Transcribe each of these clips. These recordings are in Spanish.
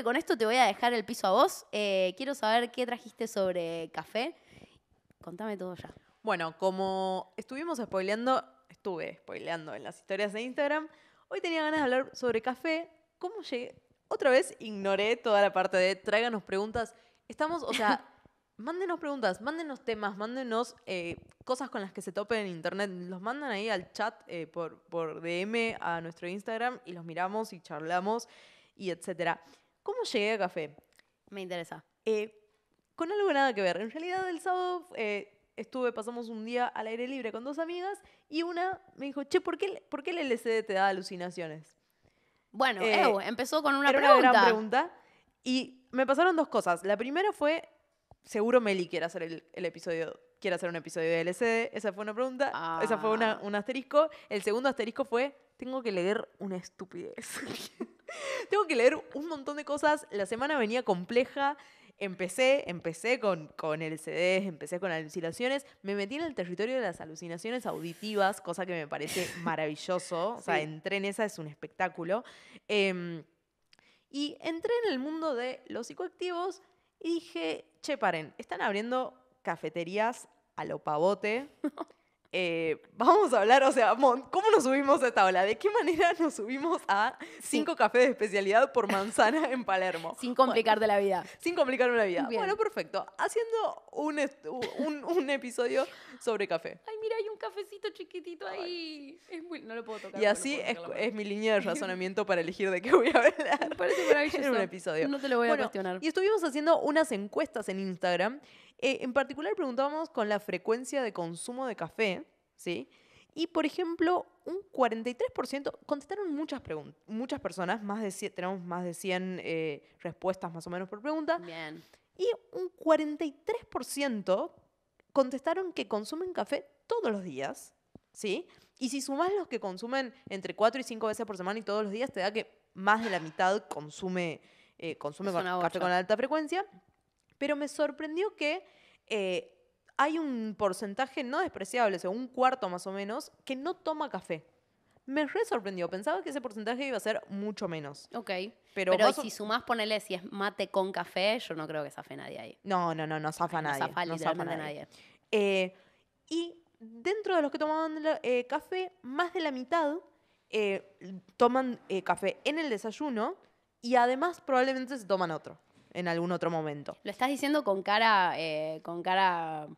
que con esto te voy a dejar el piso a vos. Eh, quiero saber qué trajiste sobre café. Contame todo ya. Bueno, como estuvimos spoileando, estuve spoileando en las historias de Instagram, hoy tenía ganas de hablar sobre café. ¿Cómo llegué? Otra vez ignoré toda la parte de tráiganos preguntas. Estamos, o sea, mándenos preguntas, mándenos temas, mándenos eh, cosas con las que se topen en internet. Los mandan ahí al chat eh, por, por DM a nuestro Instagram y los miramos y charlamos y etcétera. ¿Cómo llegué a café? Me interesa. Eh, con algo nada que ver. En realidad, el sábado eh, estuve, pasamos un día al aire libre con dos amigas y una me dijo, che, ¿por qué, por qué el LCD te da alucinaciones? Bueno, Eh, Ew, empezó con una Era pregunta. una gran pregunta. Y me pasaron dos cosas. La primera fue, seguro Meli quiere hacer el, el episodio, quiere hacer un episodio de LCD. Esa fue una pregunta. Esa fue una, Ah. un asterisco. El segundo asterisco fue, tengo que leer una estupidez. tengo que leer un montón de cosas. La semana venía compleja. Empecé, empecé con, con LCDs, empecé con alucinaciones. Me metí en el territorio de las alucinaciones auditivas, cosa que me parece maravilloso. O sea, Sí. entré en esa, es un espectáculo. Em, y entré en el mundo de los psicoactivos y dije, che, paren, están abriendo cafeterías a lo pavote. Eh, vamos a hablar, o sea, ¿cómo nos subimos a esta ola? ¿De qué manera nos subimos a cinco cafés de especialidad por manzana en Palermo? Sin complicarte la vida. Sin complicarme la vida. Bien. Bueno, perfecto. Haciendo un, un, un episodio sobre café. Ay, mira, hay un cafecito chiquitito ahí. Es muy... No lo puedo tocar. Y así es, es mi línea de razonamiento para elegir de qué voy a hablar Me parece maravilloso. en un episodio. No te lo voy a Bueno, cuestionar. Y estuvimos haciendo unas encuestas en Instagram. Eh, en particular preguntábamos con la frecuencia de consumo de café, ¿sí? Y, por ejemplo, un 43%, contestaron muchas, muchas personas, más de 100 tenemos más de 100 eh, respuestas más o menos por pregunta, Bien. y un 43% contestaron que consumen café todos los días, ¿sí? Y si sumás los que consumen entre 4 y 5 veces por semana y todos los días, te da que más de la mitad consume, eh, consume café con alta frecuencia. Pero me sorprendió que eh, hay un porcentaje no despreciable, o sea, un cuarto más o menos, que no toma café. Me re sorprendió. Pensaba que ese porcentaje iba a ser mucho menos. Ok. Pero, Pero, si sumás, ponele si es mate con café, yo no creo que zafe nadie ahí. No, no, no, no zafa Ay, nadie. No zafa no zafa nadie. nadie. Eh, y dentro de los que tomaban eh, café, más de la mitad eh, toman eh, café en el desayuno y además probablemente se toman otro en algún otro momento. Lo estás diciendo con cara, eh, con cara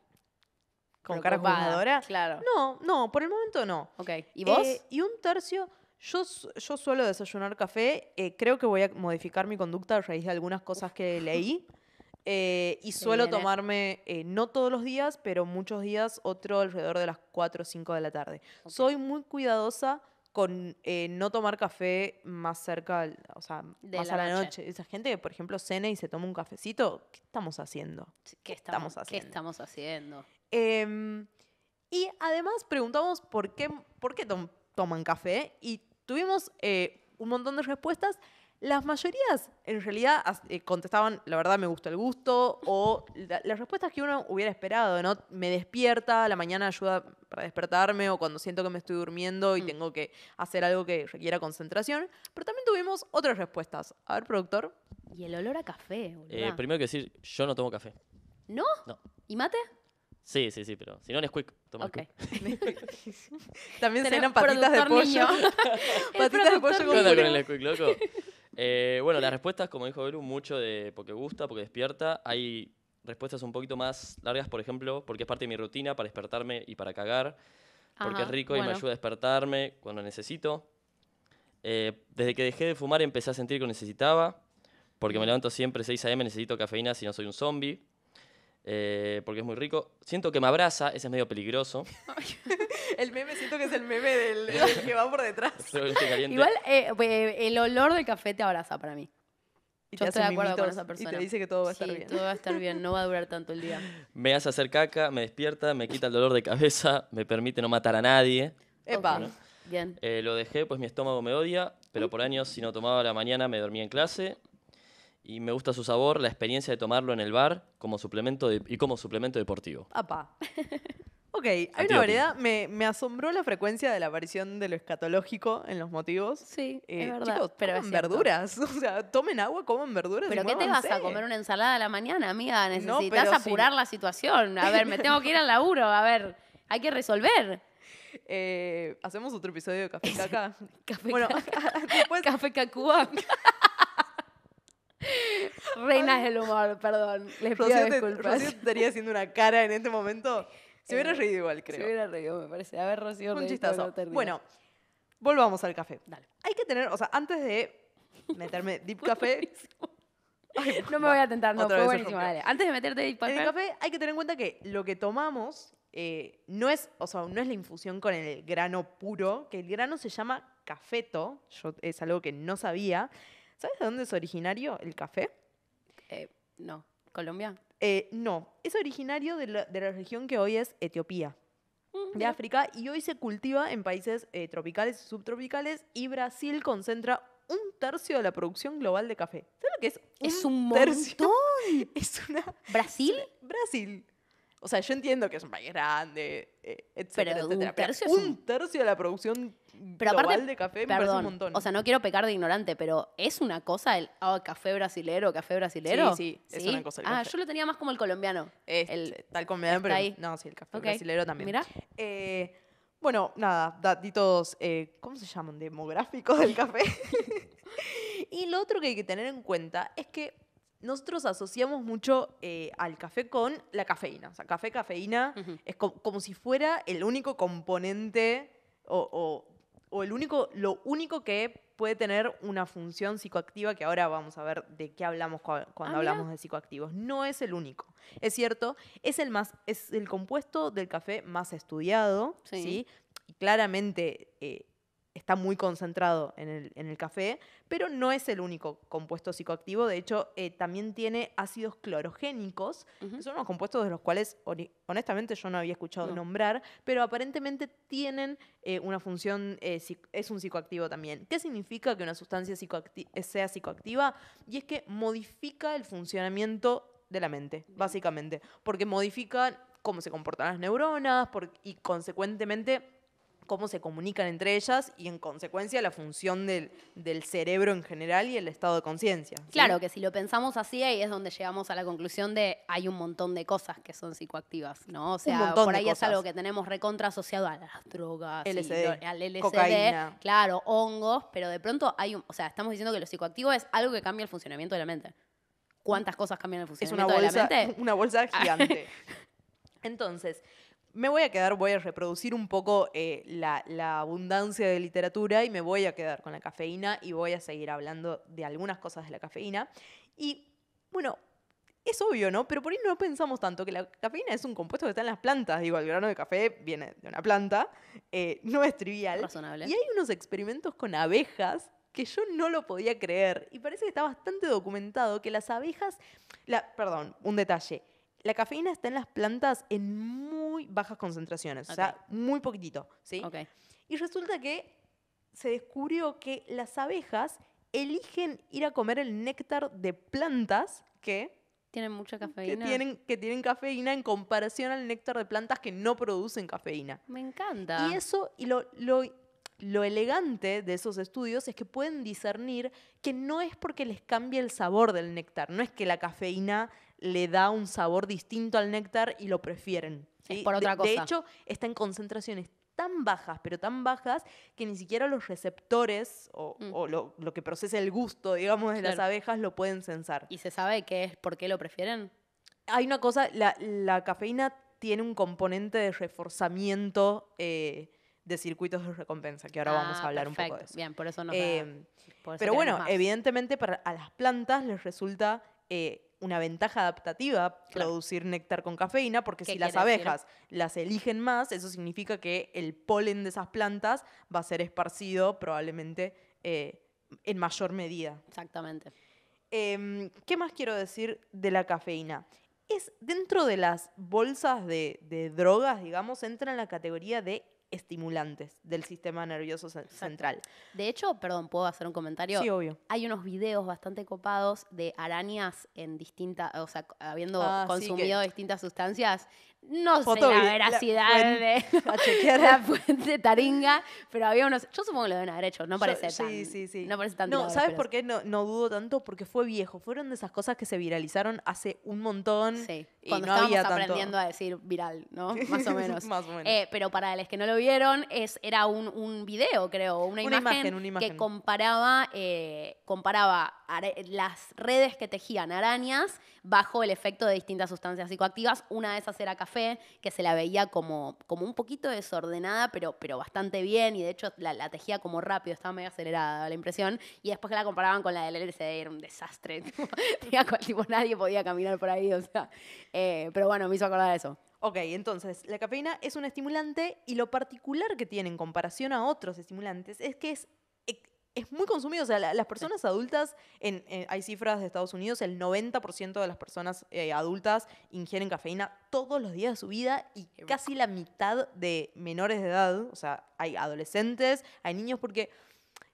¿Con cara juzgadora? Claro. No, no, por el momento no. Ok. ¿Y vos? Eh, y un tercio, yo, yo suelo desayunar café, eh, creo que voy a modificar mi conducta a raíz de algunas cosas que leí. eh, y suelo viene. tomarme, no todos los días, pero muchos días, otro alrededor de las 4 o 5 de la tarde. Soy muy cuidadosa con eh, no tomar café más cerca, o sea, De más la a la noche. noche. Esa gente que, por ejemplo, cena y se toma un cafecito, ¿qué estamos haciendo? ¿Qué estamos ¿Qué haciendo? estamos haciendo? Em, y además preguntamos por qué, por qué tom- toman café y tuvimos eh, un montón de respuestas. Las mayorías en realidad eh, contestaban, la verdad me gusta el gusto, o la- las respuestas que uno hubiera esperado, ¿no? Me despierta, la mañana ayuda para despertarme, o cuando siento que me estoy durmiendo y Mm. tengo que hacer algo que requiera concentración. Pero también tuvimos otras respuestas. A ver, productor. Y el olor a café. Eh, primero que decir, yo no tomo café. ¿No? No. ¿Y mate? Sí, sí, sí, pero si no es quick, tomo Ok. Nesquik. También cenan patitas de pollo. patitas de pollo con ¿Qué onda puré. con el Nesquik, loco? Eh, bueno, las respuestas, como dijo Belu, mucho de porque gusta, porque despierta. Hay respuestas un poquito más largas, por ejemplo, porque es parte de mi rutina para despertarme y para cagar. Porque Ajá, es rico y me ayuda a despertarme cuando necesito. Eh, desde que dejé de fumar empecé a sentir que lo necesitaba. Porque me levanto siempre 6 a.m., necesito cafeína si no soy un zombie. Eh, porque es muy rico. Siento que me abraza, ese es medio peligroso. El meme, siento que es el meme del, del que va por detrás. Caliente. Igual eh, eh, el olor del café te abraza para mí. Y Yo estoy de acuerdo con esa persona. Y te dice que todo va a estar sí, bien. todo va a estar bien, no va a durar tanto el día. Me hace hacer caca, me despierta, me quita el dolor de cabeza, me permite no matar a nadie. Epa. Ok, Bien. Eh, lo dejé, pues mi estómago me odia, pero por años si no tomaba a la mañana me dormía en clase. Y me gusta su sabor, la experiencia de tomarlo en el bar como suplemento de- y como suplemento deportivo. Apa. Ok. Hay una variedad. Me, me asombró la frecuencia de la aparición de lo escatológico en los motivos. Sí, Eh, es verdad. chicos, pero coman verduras. O sea, tomen agua, coman verduras. y ¿Pero qué te vas a comer una ensalada a la mañana, amiga? No, Necesitas sí. apurar la situación. A ver, me tengo que ir al laburo. A ver, hay que resolver. Eh, Hacemos otro episodio de Café Caca. Café bueno, después Café Cacúa. Reinas del humor, perdón. Les pido Rocío, te- disculpas. Rocío estaría haciendo una cara en este momento. Se hubiera Eh, reído igual, Se creo. hubiera reído, me parece. A ver, Rocío, Un chistazo. Bueno, volvamos al café. Dale. Hay que tener, o sea, antes de meterme deep café. Ay, No me voy a tentar, no, otra fue vez se buenísimo. rompió. Dale. Antes de meterte Deep En el Purple, café hay que tener en cuenta que lo que tomamos eh, no es, o sea, no es la infusión con el grano puro, que el grano se llama cafeto. Yo es algo que no sabía. ¿Sabes de dónde es originario el café? eh, no, Colombia. Eh, no, es originario de la, de la región que hoy es Etiopía, de África, y hoy se cultiva en países eh, tropicales y subtropicales, y Brasil concentra un tercio de la producción global de café. ¿Sabes lo que es? Es un tercio? montón. Es una... ¿Brasil? Brasil. O sea, yo entiendo que es un país grande, eh, etcétera, Pero un etcétera, pero tercio es un un- tercio de la producción Pero global aparte, de café me parece un montón. o sea, no quiero pecar de ignorante, pero ¿es una cosa el ah, café brasilero, café brasilero? Sí, sí, es una cosa el Ah, café. yo lo tenía más como el colombiano. El- tal como me dan, pero ahí. no, sí, el café brasilero también. Mira, Eh, bueno, nada, datitos, eh, ¿cómo se llaman? Demográficos del café. y lo otro que hay que tener en cuenta es que nosotros asociamos mucho eh, al café con la cafeína. O sea, café, cafeína, es co- como si fuera el único componente o, o- o el único, lo único que puede tener una función psicoactiva, que ahora vamos a ver de qué hablamos cua- cuando Ah, mira. hablamos de psicoactivos. No es el único. Es cierto, es el, más, es el compuesto del café más estudiado, Sí. ¿sí? Y claramente eh, está muy concentrado en el, en el café, pero no es el único compuesto psicoactivo. De hecho, eh, también tiene ácidos clorogénicos, que son unos compuestos de los cuales, honestamente, yo no había escuchado No. nombrar, pero aparentemente tienen eh, una función, eh, es un psicoactivo también. ¿Qué significa que una sustancia psicoacti- sea psicoactiva? Y es que modifica el funcionamiento de la mente, básicamente, porque modifica cómo se comportan las neuronas por- y consecuentemente cómo se comunican entre ellas y en consecuencia la función del, del cerebro en general y el estado de conciencia. ¿sí? Claro, que si lo pensamos así, ahí es donde llegamos a la conclusión de hay un montón de cosas que son psicoactivas, ¿no? O sea, por ahí es algo que tenemos recontra asociado a las drogas, y LSD, lo- al LSD, cocaína. claro, hongos, pero de pronto hay un, o sea, estamos diciendo que lo psicoactivo es algo que cambia el funcionamiento de la mente. ¿Cuántas cosas cambian el es una funcionamiento de bolsa, la mente? una bolsa gigante. Entonces, me voy a quedar, voy a reproducir un poco eh, la, la abundancia de literatura y me voy a quedar con la cafeína y voy a seguir hablando de algunas cosas de la cafeína. Y bueno, es obvio, ¿no? Pero por ahí no pensamos tanto que la cafeína es un compuesto que está en las plantas. Digo, el grano de café viene de una planta, eh, no es trivial. Razonable. Y hay unos experimentos con abejas que yo no lo podía creer. Y parece que está bastante documentado que las abejas. La, perdón, un detalle. La cafeína está en las plantas en muy bajas concentraciones, o sea, muy poquitito, ¿sí? Y resulta que se descubrió que las abejas eligen ir a comer el néctar de plantas que, Tienen mucha que, cafeína. tienen, que tienen cafeína en comparación al néctar de plantas que no producen cafeína. Me encanta. Y eso, y lo, lo, lo elegante de esos estudios es que pueden discernir que no es porque les cambie el sabor del néctar, no es que la cafeína le da un sabor distinto al néctar y lo prefieren. Es por otra De- de, cosa. hecho, está en concentraciones tan bajas, pero tan bajas, que ni siquiera los receptores o, Mm. o lo, lo que procesa el gusto, digamos, de las abejas lo pueden censar. ¿Y se sabe qué es, por qué lo prefieren? Hay una cosa, la, la cafeína tiene un componente de reforzamiento eh, de circuitos de recompensa, que ahora vamos Ah, a hablar un poco de eso. Bien, por eso no Em, pero bueno, más. evidentemente para a las plantas les resulta eh, una ventaja adaptativa Claro. producir néctar con cafeína, porque ¿Qué si las decir? abejas las eligen más, eso significa que el polen de esas plantas va a ser esparcido probablemente eh, en mayor medida. Exactamente. Em, ¿Qué más quiero decir de la cafeína? Es dentro de las bolsas de, de drogas, digamos, entra en la categoría de estimulantes del sistema nervioso ce- central. De hecho, perdón, ¿puedo hacer un comentario? Sí, obvio. Hay unos videos bastante copados de arañas en distintas, o sea, habiendo Ah, sí, consumido distintas sustancias. No Foto sé la la veracidad fuen- de A chequear. la fuente taringa, pero había unos. Yo supongo que lo deben haber hecho, no Yo- parece tan. Sí, sí, sí. No parece tan No, ¿sabes pero por qué no, no dudo tanto? Porque fue viejo. Fueron de esas cosas que se viralizaron hace un montón. Sí, y cuando no estábamos había tanto- aprendiendo a decir viral, ¿no? Más o menos. Más o menos. Eh, pero para los que no lo vieron, es, era un, un video, creo, una, Una imagen, imagen, una imagen. que comparaba, eh, comparaba las redes que tejían arañas bajo el efecto de distintas sustancias psicoactivas. Una de esas era café, que se la veía como, como un poquito desordenada, pero, pero bastante bien, y de hecho la, tejía como rápido, estaba medio acelerada, la impresión. Y después que la comparaban con la del LSD, era un desastre. tipo, nadie podía caminar por ahí, o sea. eh, pero bueno, me hizo acordar de eso. Ok, entonces, la cafeína es un estimulante y lo particular que tiene en comparación a otros estimulantes es que es, es muy consumido. O sea, la- las personas adultas, en, en- hay cifras de Estados Unidos, el 90% de las personas eh, adultas ingieren cafeína todos los días de su vida y casi la mitad de menores de edad, o sea, hay adolescentes, hay niños, porque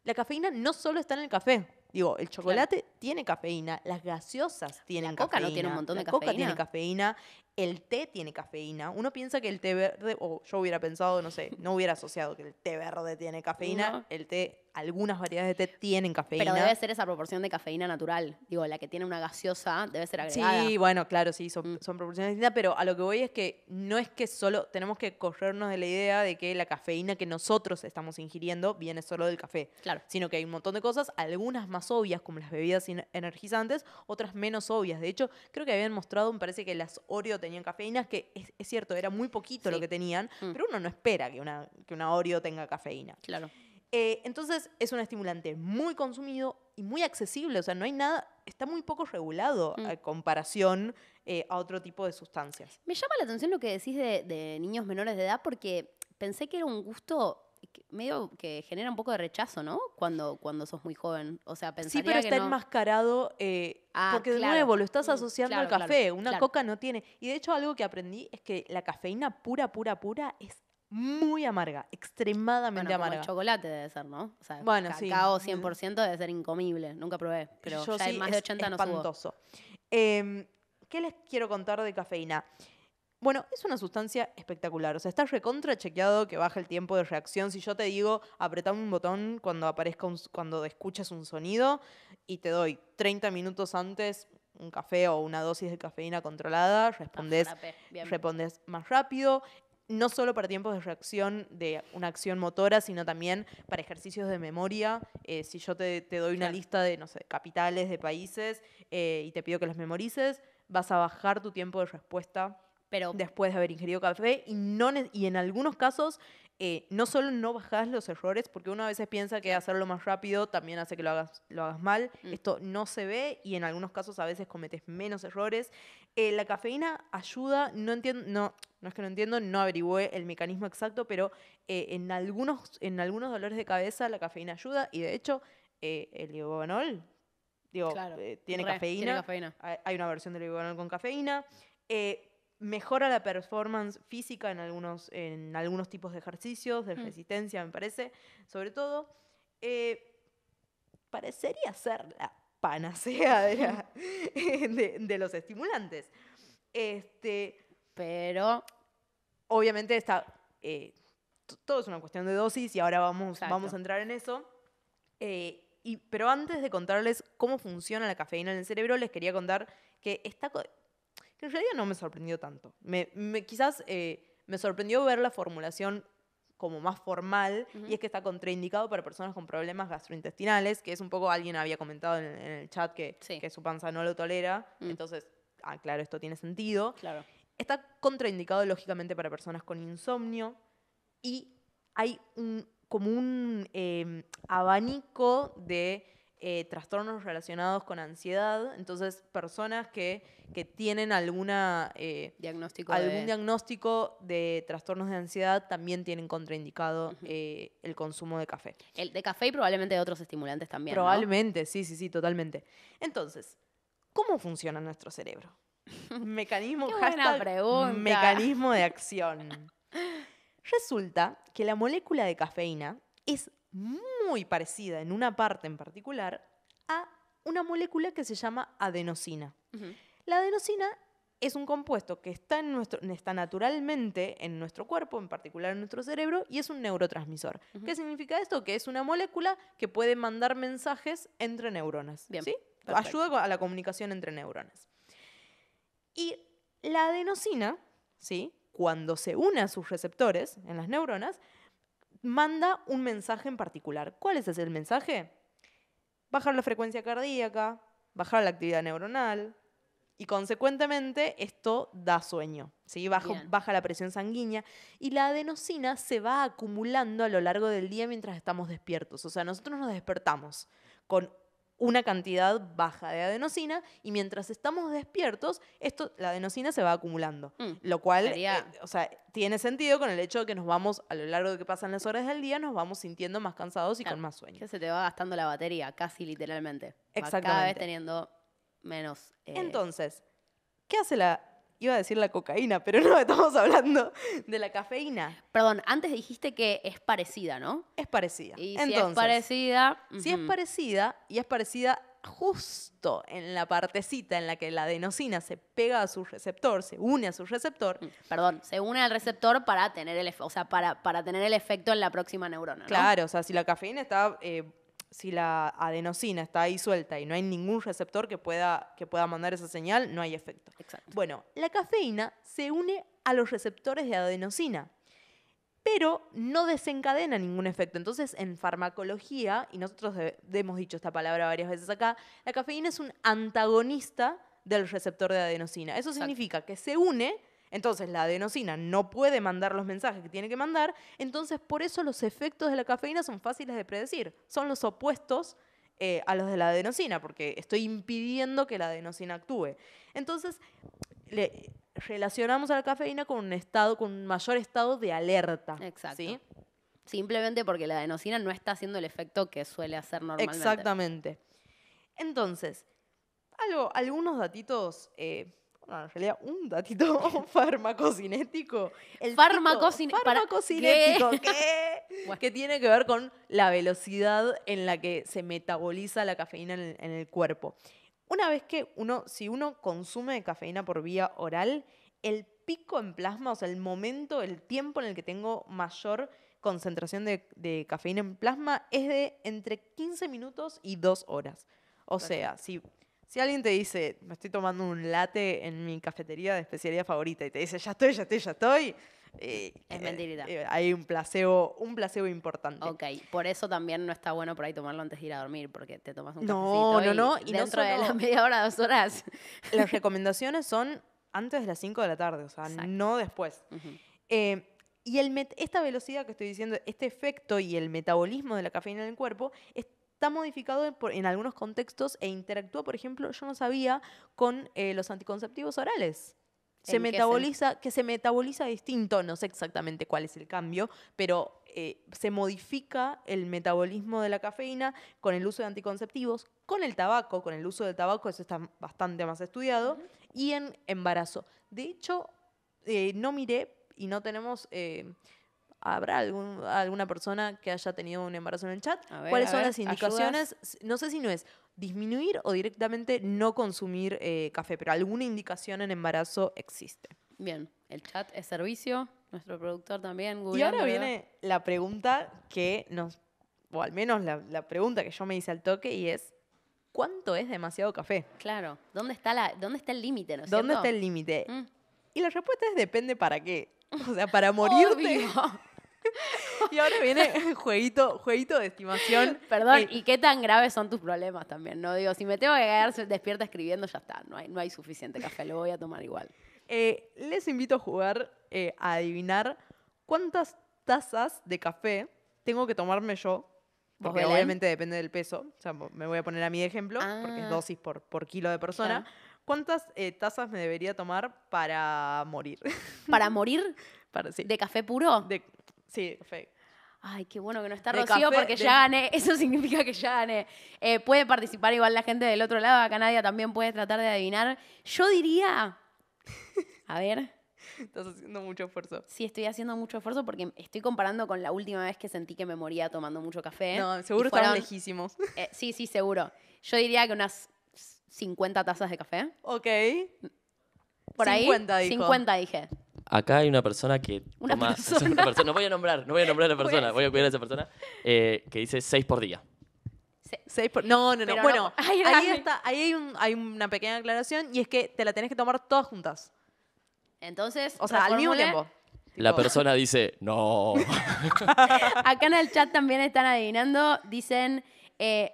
la cafeína no solo está en el café. Digo, el chocolate tiene cafeína, las gaseosas tienen coca cafeína. no tiene un montón de la coca tiene cafeína. El té tiene cafeína. Uno piensa que el té verde, o yo hubiera pensado, no sé, no hubiera asociado que el té verde tiene cafeína. No. El té, algunas variedades de té tienen cafeína. Pero debe ser esa proporción de cafeína natural. Digo, la que tiene una gaseosa debe ser agregada. Sí, bueno, claro, sí, son, Mm. son proporciones distintas, pero a lo que voy es que no es que solo tenemos que corrernos de la idea de que la cafeína que nosotros estamos ingiriendo viene solo del café, Claro. sino que hay un montón de cosas, algunas más obvias como las bebidas energizantes, otras menos obvias. De hecho, creo que habían mostrado, me parece que las Oreo tenían cafeína, que es, es cierto, era muy poquito lo que tenían, Mm. pero uno no espera que una, que una Oreo tenga cafeína. Claro. Eh, entonces es un estimulante muy consumido y muy accesible, o sea, no hay nada, está muy poco regulado Mm. a comparación eh, a otro tipo de sustancias. Me llama la atención lo que decís de, de niños menores de edad porque pensé que era un gusto medio que genera un poco de rechazo, ¿no? Cuando, cuando sos muy joven. O sea, pensaría Sí, pero que está no. enmascarado eh, Ah, porque de nuevo lo estás Mm, asociando claro, al claro, café, una coca no tiene. Y de hecho algo que aprendí es que la cafeína pura, pura, pura es muy amarga, extremadamente Bueno, como el amarga. chocolate debe ser, ¿no? O sea, Bueno, sí. cacao 100% debe ser incomible. Nunca probé, pero Yo ya sí, hay más de es 80 no subo. espantoso. Em, ¿Qué les quiero contar de cafeína? Bueno, es una sustancia espectacular. O sea, está recontra chequeado que baja el tiempo de reacción. Si yo te digo, apretame un botón cuando aparezca un, cuando escuches un sonido y te doy 30 minutos antes un café o una dosis de cafeína controlada, respondes, más rápido. No solo para tiempos de reacción de una acción motora, sino también para ejercicios de memoria. Eh, si yo te, te doy una Claro. lista de, no sé, capitales de países eh, y te pido que las memorices, vas a bajar tu tiempo de respuesta Pero después de haber ingerido café y, no, y en algunos casos eh, no solo no bajás los errores, porque uno a veces piensa que hacerlo más rápido también hace que lo hagas, lo hagas mal. Mm. Esto no se ve y en algunos casos a veces cometes menos errores. Eh, la cafeína ayuda, no entiendo, no, no es que no entiendo, no averigüé el mecanismo exacto, pero eh, en, algunos, en algunos dolores de cabeza la cafeína ayuda y de hecho eh, el ibuprofenol, digo, claro, tiene re, cafeína. Tiene cafeína. Hay hay una versión del ibuprofenol con cafeína. Eh, mejora la performance física en algunos, en algunos tipos de ejercicios, de Mm. resistencia, me parece. Sobre todo, eh, parecería ser la panacea de, la- de- de los estimulantes. Este, Pero obviamente está, eh, todo es una cuestión de dosis y ahora vamos, Exacto. vamos a entrar en eso. Eh, y, pero antes de contarles cómo funciona la cafeína en el cerebro, les quería contar que está que en realidad no me sorprendió tanto. Me, me- quizás eh, me sorprendió ver la formulación como más formal y es que está contraindicado para personas con problemas gastrointestinales, que es un poco, alguien había comentado en, el- en el chat que, Sí. que su panza no lo tolera, Mm. entonces, ah, claro, esto tiene sentido. claro. Está contraindicado lógicamente para personas con insomnio y hay un, como un eh, abanico de eh, trastornos relacionados con ansiedad. Entonces, personas que, que tienen alguna, eh, Diagnóstico algún de... diagnóstico de trastornos de ansiedad también tienen contraindicado eh, el consumo de café. El de café y probablemente de otros estimulantes también, ¿no? Probablemente, sí, sí, sí, totalmente. Entonces, ¿cómo funciona nuestro cerebro? Mecanismo, Qué buena hashtag pregunta. mecanismo de acción. Resulta que la molécula de cafeína es muy parecida en una parte en particular a una molécula que se llama adenosina. La adenosina es un compuesto que está, en nuestro, está naturalmente en nuestro cuerpo, en particular en nuestro cerebro, y es un neurotransmisor. ¿Qué significa esto? Que es una molécula que puede mandar mensajes entre neuronas. Bien, ¿sí? perfecto. Ayuda a la comunicación entre neuronas. Y la adenosina, ¿sí? cuando se une a sus receptores en las neuronas, manda un mensaje en particular. ¿Cuál es ese mensaje? Bajar la frecuencia cardíaca, bajar la actividad neuronal y consecuentemente esto da sueño, ¿sí? Bien. baja la presión sanguínea y la adenosina se va acumulando a lo largo del día mientras estamos despiertos. O sea, nosotros nos despertamos con una cantidad baja de adenosina y mientras estamos despiertos, esto, la adenosina se va acumulando. Mm, Lo cual, sería- eh, o sea, tiene sentido con el hecho de que nos vamos, a lo largo de que pasan las horas del día, nos vamos sintiendo más cansados y con más sueño. Que se te va gastando la batería, casi literalmente. Va Cada vez Exactamente. teniendo menos. eh, Entonces, ¿qué hace la... Iba a decir la cocaína, pero no, estamos hablando de la cafeína. Perdón, antes dijiste que es parecida, ¿no? Es parecida. Y si es parecida. si es parecida, y es parecida justo en la partecita en la que la adenosina se pega a su receptor, se une a su receptor, Mm, Perdón, se une al receptor para tener el, o sea, para, para tener el efecto en la próxima neurona. ¿no? Claro, o sea, si la cafeína está, eh, si la adenosina está ahí suelta y no hay ningún receptor que pueda, que pueda mandar esa señal, no hay efecto. Exacto. Bueno, la cafeína se une a los receptores de adenosina, pero no desencadena ningún efecto. Entonces, en farmacología, y nosotros hemos dicho esta palabra varias veces acá, la cafeína es un antagonista del receptor de adenosina. Eso Exacto. significa que se une, entonces la adenosina no puede mandar los mensajes que tiene que mandar, entonces por eso los efectos de la cafeína son fáciles de predecir. Son los opuestos eh, a los de la adenosina, porque estoy impidiendo que la adenosina actúe. Entonces, le relacionamos a la cafeína con un estado, con un mayor estado de alerta. Exacto. ¿sí? Simplemente porque la adenosina no está haciendo el efecto que suele hacer normalmente. Exactamente. Entonces, algo, algunos datitos, eh, en realidad un datito farmacocinético. El pico- para- farmacocinético, ¿qué? ¿qué? Bueno. Que tiene que ver con la velocidad en la que se metaboliza la cafeína en el, en el cuerpo. Una vez que uno, si uno consume cafeína por vía oral, el pico en plasma, o sea, el momento, el tiempo en el que tengo mayor concentración de, de cafeína en plasma es de entre 15 minutos y 2 horas. O sea, si, si alguien te dice, me estoy tomando un latte en mi cafetería de especialidad favorita y te dice, ya estoy, ya estoy, ya estoy, eh, Es eh, mentirita. eh, hay un placebo, un placebo importante. Ok, por eso también no está bueno por ahí tomarlo antes de ir a dormir, porque te tomas un No, no, no, y y no dentro de la media hora, dos horas. Las recomendaciones son antes de las 5 de la tarde, o sea, Exacto. no después. Eh, y el esta velocidad que estoy diciendo, este efecto y el metabolismo de la cafeína en el cuerpo está modificado en, por- en algunos contextos e interactúa, por ejemplo, yo no sabía, con eh, los anticonceptivos orales. Se ¿En qué metaboliza, que se metaboliza distinto, no sé exactamente cuál es el cambio, pero eh, se modifica el metabolismo de la cafeína con el uso de anticonceptivos, con el tabaco, con el uso del tabaco, eso está bastante más estudiado, y en embarazo. De hecho, eh, no miré y no tenemos. eh, ¿Habrá algún- alguna persona que haya tenido un embarazo en el chat? Ver, ¿Cuáles son ver, las indicaciones? No sé si no es disminuir o directamente no consumir eh, café, pero alguna indicación en embarazo existe. Bien, el chat es servicio, nuestro productor también. Y ahora viene la pregunta que nos, o al menos la, la pregunta que yo me hice al toque y es, ¿cuánto es demasiado café? Claro, ¿dónde está, la, dónde está el límite, no ¿Dónde cierto? está el límite? Mm. Y la respuesta es depende para qué. O sea, para morirte. Obvio. Y ahora viene jueguito, jueguito de estimación. Perdón, Eh, ¿y qué tan graves son tus problemas también? No digo, si me tengo que quedar despierta escribiendo, ya está, no hay, no hay suficiente café, lo voy a tomar igual. eh, les invito a jugar eh, a adivinar cuántas tazas de café tengo que tomarme yo. Porque obviamente depende del peso. O sea, me voy a poner a mi ejemplo, porque es Ah. dosis por, por kilo de persona. Claro. ¿Cuántas tazas me debería tomar para morir? ¿Para morir para, sí. de café puro? De- sí, café. Ay, qué bueno que no está De Rocío café, porque de- ya gané. Eso significa que ya gané. Eh, puede participar igual la gente del otro lado. Acá Nadia también puede tratar de adivinar. Yo diría. A ver. Estás haciendo mucho esfuerzo. Sí, estoy haciendo mucho esfuerzo porque estoy comparando con la última vez que sentí que me moría tomando mucho café. No, seguro fueron- lejísimos. eh, sí, sí, seguro. Yo diría que unas 50 tazas de café. ok. Por 50 ahí. dijo. 50 dije. Acá hay una persona que Una toma- persona. una persona- No voy a nombrar, no voy a nombrar a la persona, voy a cuidar a esa persona, eh, que dice 6 por día. Se- Seis por- No, no, no. Pero bueno, Ay, ahí, está, ahí hay, un- hay una pequeña aclaración y es que te la tenés que tomar todas juntas. Entonces, O sea, al mismo tiempo. La persona dice, no. Acá en el chat también están adivinando. Dicen. Eh,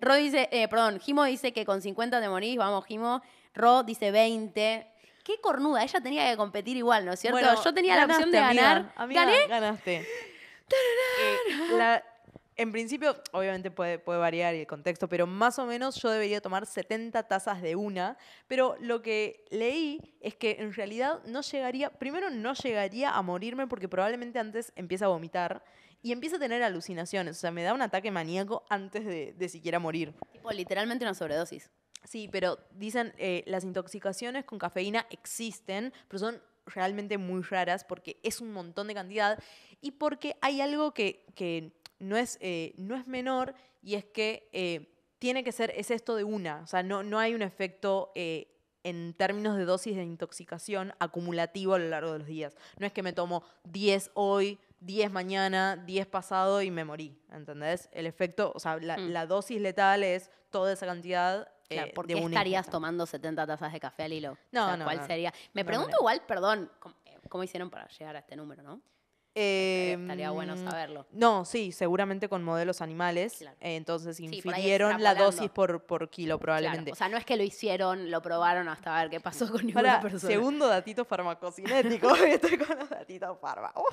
Ro dice. eh, perdón, Jimo dice que con 50 te morís. Vamos, Jimo. Ro dice 20. Qué cornuda. Ella tenía que competir igual, ¿no es cierto? bueno, Yo tenía la opción de ganaste, ganar. amiga, amiga, ¿Gané? Ganaste. Eh, la- en principio, obviamente puede, puede variar el contexto, pero más o menos yo debería tomar 70 tazas de una. Pero lo que leí es que en realidad no llegaría, primero no llegaría a morirme porque probablemente antes empieza a vomitar y empieza a tener alucinaciones. O sea, me da un ataque maníaco antes de, de siquiera morir. Tipo, literalmente una sobredosis. Sí, pero dicen eh, las intoxicaciones con cafeína existen, pero son realmente muy raras porque es un montón de cantidad y porque hay algo que, que no, es, eh, no es menor y es que eh, tiene que ser, es esto de una, o sea, no, no hay un efecto eh, en términos de dosis de intoxicación acumulativo a lo largo de los días. No es que me tomo 10 hoy, 10 mañana, 10 pasado y me morí, ¿entendés? El efecto, o sea, la, Mm. la dosis letal es toda esa cantidad Claro, eh, ¿Por de qué una estarías ingesta. tomando 70 tazas de café al hilo? No, O sea, no, ¿Cuál no. sería? Me No pregunto manera. igual, perdón, ¿cómo, eh, cómo hicieron para llegar a este número, no? Eh, estaría bueno Em, saberlo. No, sí, seguramente con modelos animales. Claro. eh, entonces ahí infirieron la dosis por, por kilo, probablemente. Claro, o sea, no es que lo hicieron, lo probaron hasta ver qué pasó con ninguna Ahora, persona. segundo datito farmacocinético. Estoy con los datitos farma. ¡Oh!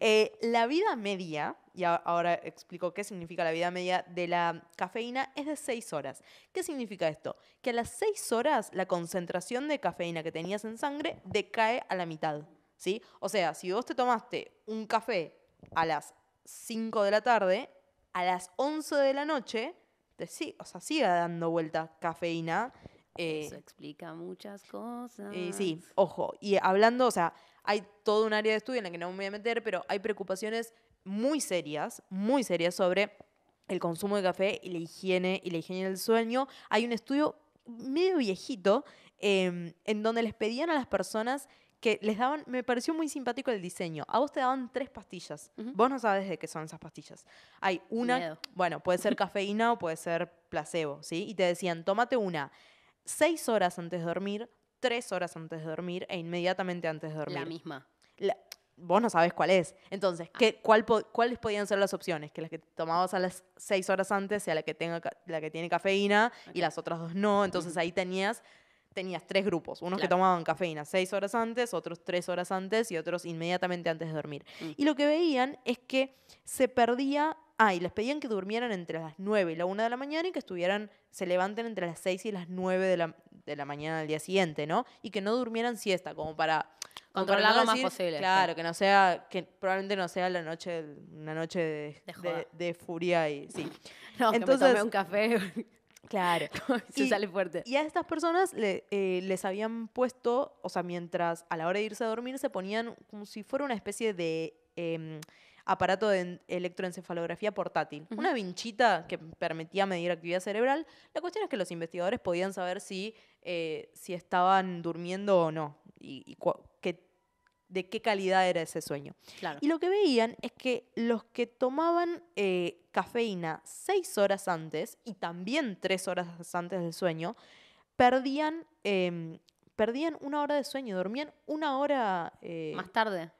Eh, la vida media, y ahora explico qué significa la vida media de la cafeína, es de 6 horas. ¿Qué significa esto? Que a las 6 horas la concentración de cafeína que tenías en sangre decae a la mitad. ¿Sí? O sea, si vos te tomaste un café a las 5 de la tarde, a las 11 de la noche, te si- o sea, sigue dando vuelta cafeína. eh, Eso explica muchas cosas. y sí, ojo. Y hablando, o sea, hay todo un área de estudio en la que no me voy a meter, pero hay preocupaciones muy serias, muy serias sobre el consumo de café y la higiene y la higiene del sueño. Hay un estudio medio viejito em, en donde les pedían a las personas que les daban, me pareció muy simpático el diseño. A vos te daban tres pastillas. Ujú. Vos no sabes de qué son esas pastillas. Hay una, Miedo. bueno, puede ser cafeína o puede ser placebo, ¿sí? Y te decían, tómate una seis horas antes de dormir, tres horas antes de dormir e inmediatamente antes de dormir. La misma. La- vos no sabés cuál es. Entonces, Ah. ¿qué, cuál ¿cuáles podían ser las opciones? Que la que tomabas a las seis horas antes sea la que, tenga, la que tiene cafeína y las otras dos no. Entonces ahí tenías, tenías tres grupos. Unos que tomaban cafeína seis horas antes, otros tres horas antes y otros inmediatamente antes de dormir. Mm. Y lo que veían es que se perdía... Ah, y les pedían que durmieran entre las 9 y la 1 de la mañana y que estuvieran, se levanten entre las 6 y las 9 de la, de la mañana del día siguiente, ¿no? Y que no durmieran siesta, como para... Controlar no lo más posible, Claro, que no sea, que probablemente no sea la noche, una noche de, De joda. de- de furia y sí. No, que Entonces- me tomé un café. Claro. Se Y- sale fuerte. Y a estas personas le- eh, les habían puesto, o sea, mientras a la hora de irse a dormir se ponían como si fuera una especie de em, aparato de en- electroencefalografía portátil. Una vinchita que permitía medir actividad cerebral. La cuestión es que los investigadores podían saber si, eh, si estaban durmiendo o no y, de qué calidad era ese sueño. Claro. Y lo que veían es que los que tomaban eh, cafeína seis horas antes y también tres horas antes del sueño, perdían, em, perdían una hora de sueño, dormían una hora... eh, Más tarde.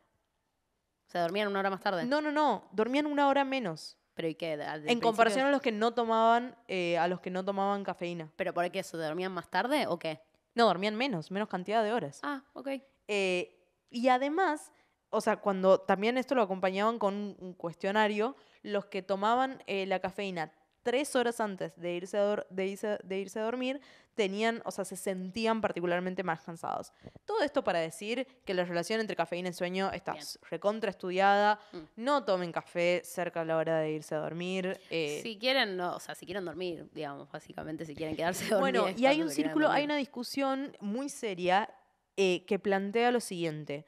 Se dormían una hora más tarde. no, no, no, dormían una hora menos. Pero ¿y qué? ¿Al- del En principio? comparación a los que no tomaban, eh, a los que no tomaban cafeína. ¿Pero por qué? ¿Se dormían más tarde o qué? No, dormían menos, menos cantidad de horas. Ah, ok. Eh, y además, o sea, cuando también esto lo acompañaban con un, cuestionario, los que tomaban eh, la cafeína tres horas antes de irse, a de, irse, de irse a dormir, tenían, o sea, se sentían particularmente más cansados. Todo esto para decir que la relación entre cafeína y sueño está Bien. s- recontra estudiada. Mm. No tomen café cerca a la hora de irse a dormir. eh, Si quieren, no, o sea, si quieren dormir, digamos, básicamente, si quieren quedarse dormidos. Bueno, y hay un círculo, hay una discusión muy seria eh, que plantea lo siguiente.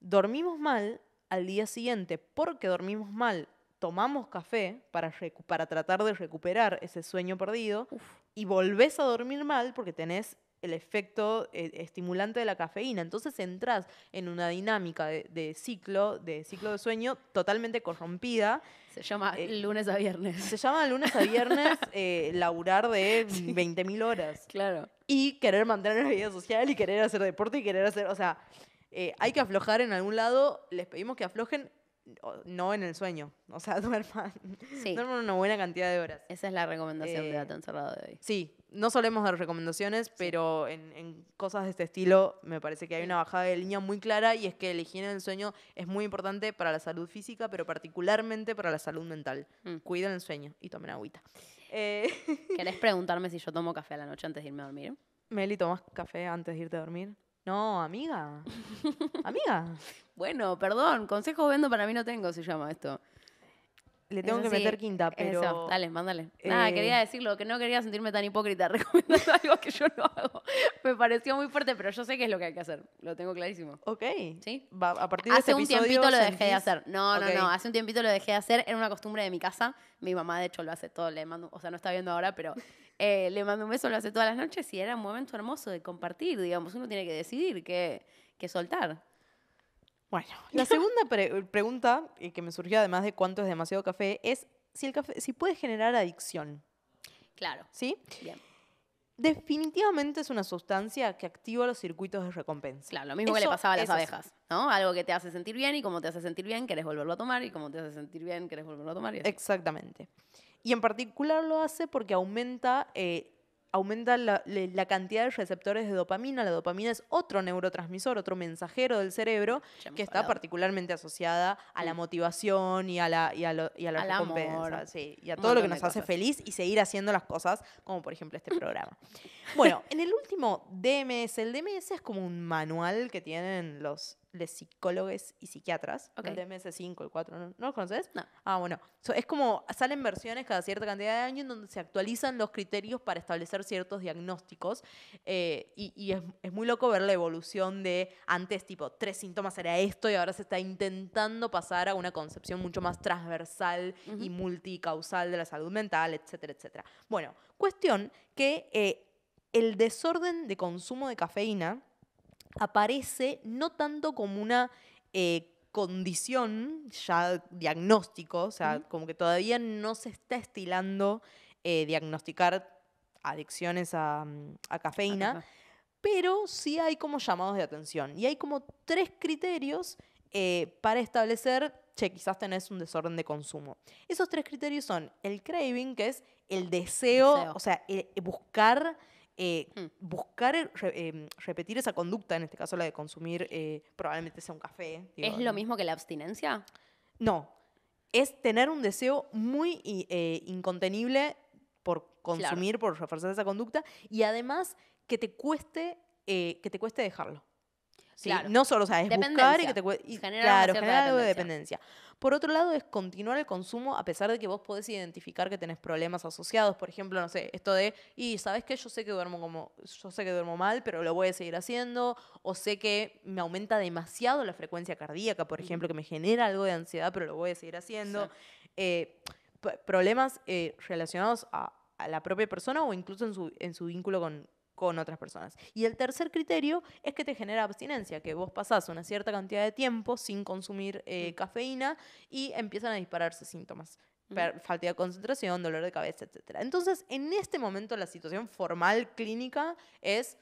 Dormimos mal al día siguiente porque dormimos mal, tomamos café para, para tratar de recuperar ese sueño perdido y volvés a dormir mal porque tenés el efecto eh, estimulante de la cafeína. Entonces entras en una dinámica de, de ciclo, de ciclo de sueño totalmente corrompida. Se llama Eh, lunes a viernes. Se llama lunes a viernes eh, laburar de 20.000 horas Claro. Y querer mantener la vida social y querer hacer deporte y querer hacer, o sea, eh, hay que aflojar en algún lado, les pedimos que aflojen, no en el sueño, o sea, duerman, Sí. duerman una buena cantidad de horas. Esa es la recomendación de Eh, Dato Encerrado de hoy. Sí, no solemos dar recomendaciones, pero en, en cosas de este estilo me parece que hay una bajada de línea muy clara y es que la higiene del sueño es muy importante para la salud física, pero particularmente para la salud mental. Mm. Cuiden el sueño y tomen agüita. Eh, ¿Querés preguntarme si yo tomo café a la noche antes de irme a dormir? Meli, ¿tomas café antes de irte a dormir? No, amiga. amiga. Bueno, perdón, consejos vendo para mí no tengo, se llama esto. Le tengo Eso que sí, meter quinta, pero. Eso, dale, mándale. Nada, eh, quería decirlo, que no quería sentirme tan hipócrita recomendando algo que yo no hago. Me pareció muy fuerte, pero yo sé que es lo que hay que hacer. Lo tengo clarísimo. Ok. ¿Sí? Va- a partir de Hace este un episodio tiempito lo dejé de hacer. No, no, Ok. no. Hace un tiempito lo dejé de hacer. Era una costumbre de mi casa. Mi mamá, de hecho, lo hace todo. Le mando, o sea, no está viendo ahora, pero eh, le mando un beso, lo hace todas las noches y era un momento hermoso de compartir. Digamos, uno tiene que decidir qué, qué soltar. Bueno, la segunda pre- pregunta eh, que me surgió, además de cuánto es demasiado café, es si el café si puede generar adicción. Claro. ¿Sí? Bien. Definitivamente es una sustancia que activa los circuitos de recompensa. Claro, lo mismo que le pasaba a las abejas, ¿no? Algo que te hace sentir bien y como te hace sentir bien, querés volverlo a tomar y como te hace sentir bien, querés volverlo a tomar. Y así. Exactamente. Y en particular lo hace porque aumenta, eh, aumenta la, cantidad de receptores de dopamina. La dopamina es otro neurotransmisor, otro mensajero del cerebro que está hablado. particularmente asociada a la motivación y a la, y a lo- y a la Al recompensa. amor, sí, y a todo lo que nos hace feliz y seguir haciendo las cosas, como por ejemplo este programa. Bueno, en el último DMS, el DMS es como un manual que tienen los, los psicólogos y psiquiatras. Ok. El DMS 5, el 4, ¿no, ¿no lo conoces? No. Ah, bueno. So, es como, salen versiones cada cierta cantidad de años en donde se actualizan los criterios para establecer ciertos diagnósticos. eh, y y es, es muy loco ver la evolución de antes, tipo, tres síntomas era esto y ahora se está intentando pasar a una concepción mucho más transversal y multicausal de la salud mental, etcétera, etcétera. Bueno, cuestión que eh, el desorden de consumo de cafeína aparece no tanto como una eh, condición ya diagnóstico, o sea, como que todavía no se está estilando eh, diagnosticar adicciones a, mm, a cafeína, Ajá. pero sí hay como llamados de atención. Y hay como tres criterios eh, para establecer, che, quizás tenés un desorden de consumo. Esos tres criterios son el craving, que es el deseo, Deseo. o sea, buscar... eh, Hmm. buscar re- eh, repetir esa conducta, en este caso la de consumir eh, probablemente sea un café. digo, ¿Es lo mismo que la abstinencia? No, es tener un deseo muy eh, incontenible por consumir, por reforzar esa conducta y además que te cueste, que te cueste dejarlo. ¿Sí? Claro. No solo, o sea, es buscar y que te Claro, generar algo de dependencia. Por otro lado, es continuar el consumo a pesar de que vos podés identificar que tenés problemas asociados. Por ejemplo, no sé, esto de, y sabes qué, yo sé que duermo como, yo sé que duermo mal, pero lo voy a seguir haciendo. O sé que me aumenta demasiado la frecuencia cardíaca, por ejemplo, que me genera algo de ansiedad, pero lo voy a seguir haciendo. Sí. Eh, problemas eh, relacionados a, a la propia persona o incluso en su, en su vínculo con, con otras personas. Y el tercer criterio es que te genera abstinencia, que vos pasás una cierta cantidad de tiempo sin consumir eh, cafeína y empiezan a dispararse síntomas. Per- Falta de concentración, dolor de cabeza, etc. Entonces, en este momento la situación formal clínica es,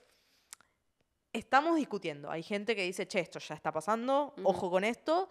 estamos discutiendo. Hay gente que dice, che, esto ya está pasando, Ujú. ojo con esto.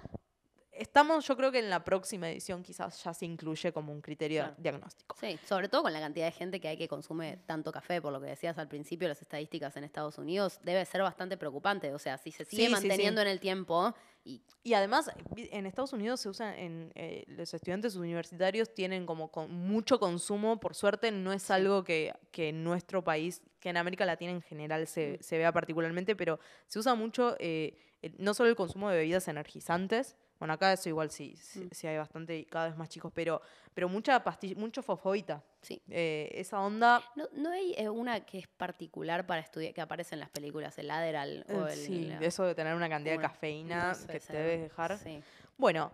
Estamos, yo creo que en la próxima edición quizás ya se incluye como un criterio Claro. diagnóstico. Sí, sobre todo con la cantidad de gente que hay que consume tanto café, por lo que decías al principio, las estadísticas en Estados Unidos, debe ser bastante preocupante. O sea, si se sigue Sí, sí, sí. manteniendo en el tiempo y Y además, en Estados Unidos se usa, en, eh, los estudiantes universitarios tienen como con mucho consumo, por suerte no es algo que, que en nuestro país, que en América Latina en general se, se vea particularmente, pero se usa mucho eh, no solo el consumo de bebidas energizantes, Bueno, acá eso igual sí, sí, Mm. sí hay bastante y cada vez más chicos, pero, pero mucha pastilla, mucho fosfobita. Sí. Eh, esa onda, ¿No, no hay eh, una que es particular para estudiar, que aparece en las películas, el Adderall o eh, el... sí, la- eso de tener una cantidad bueno, de cafeína no sé, que te debes dejar. Sí. Bueno,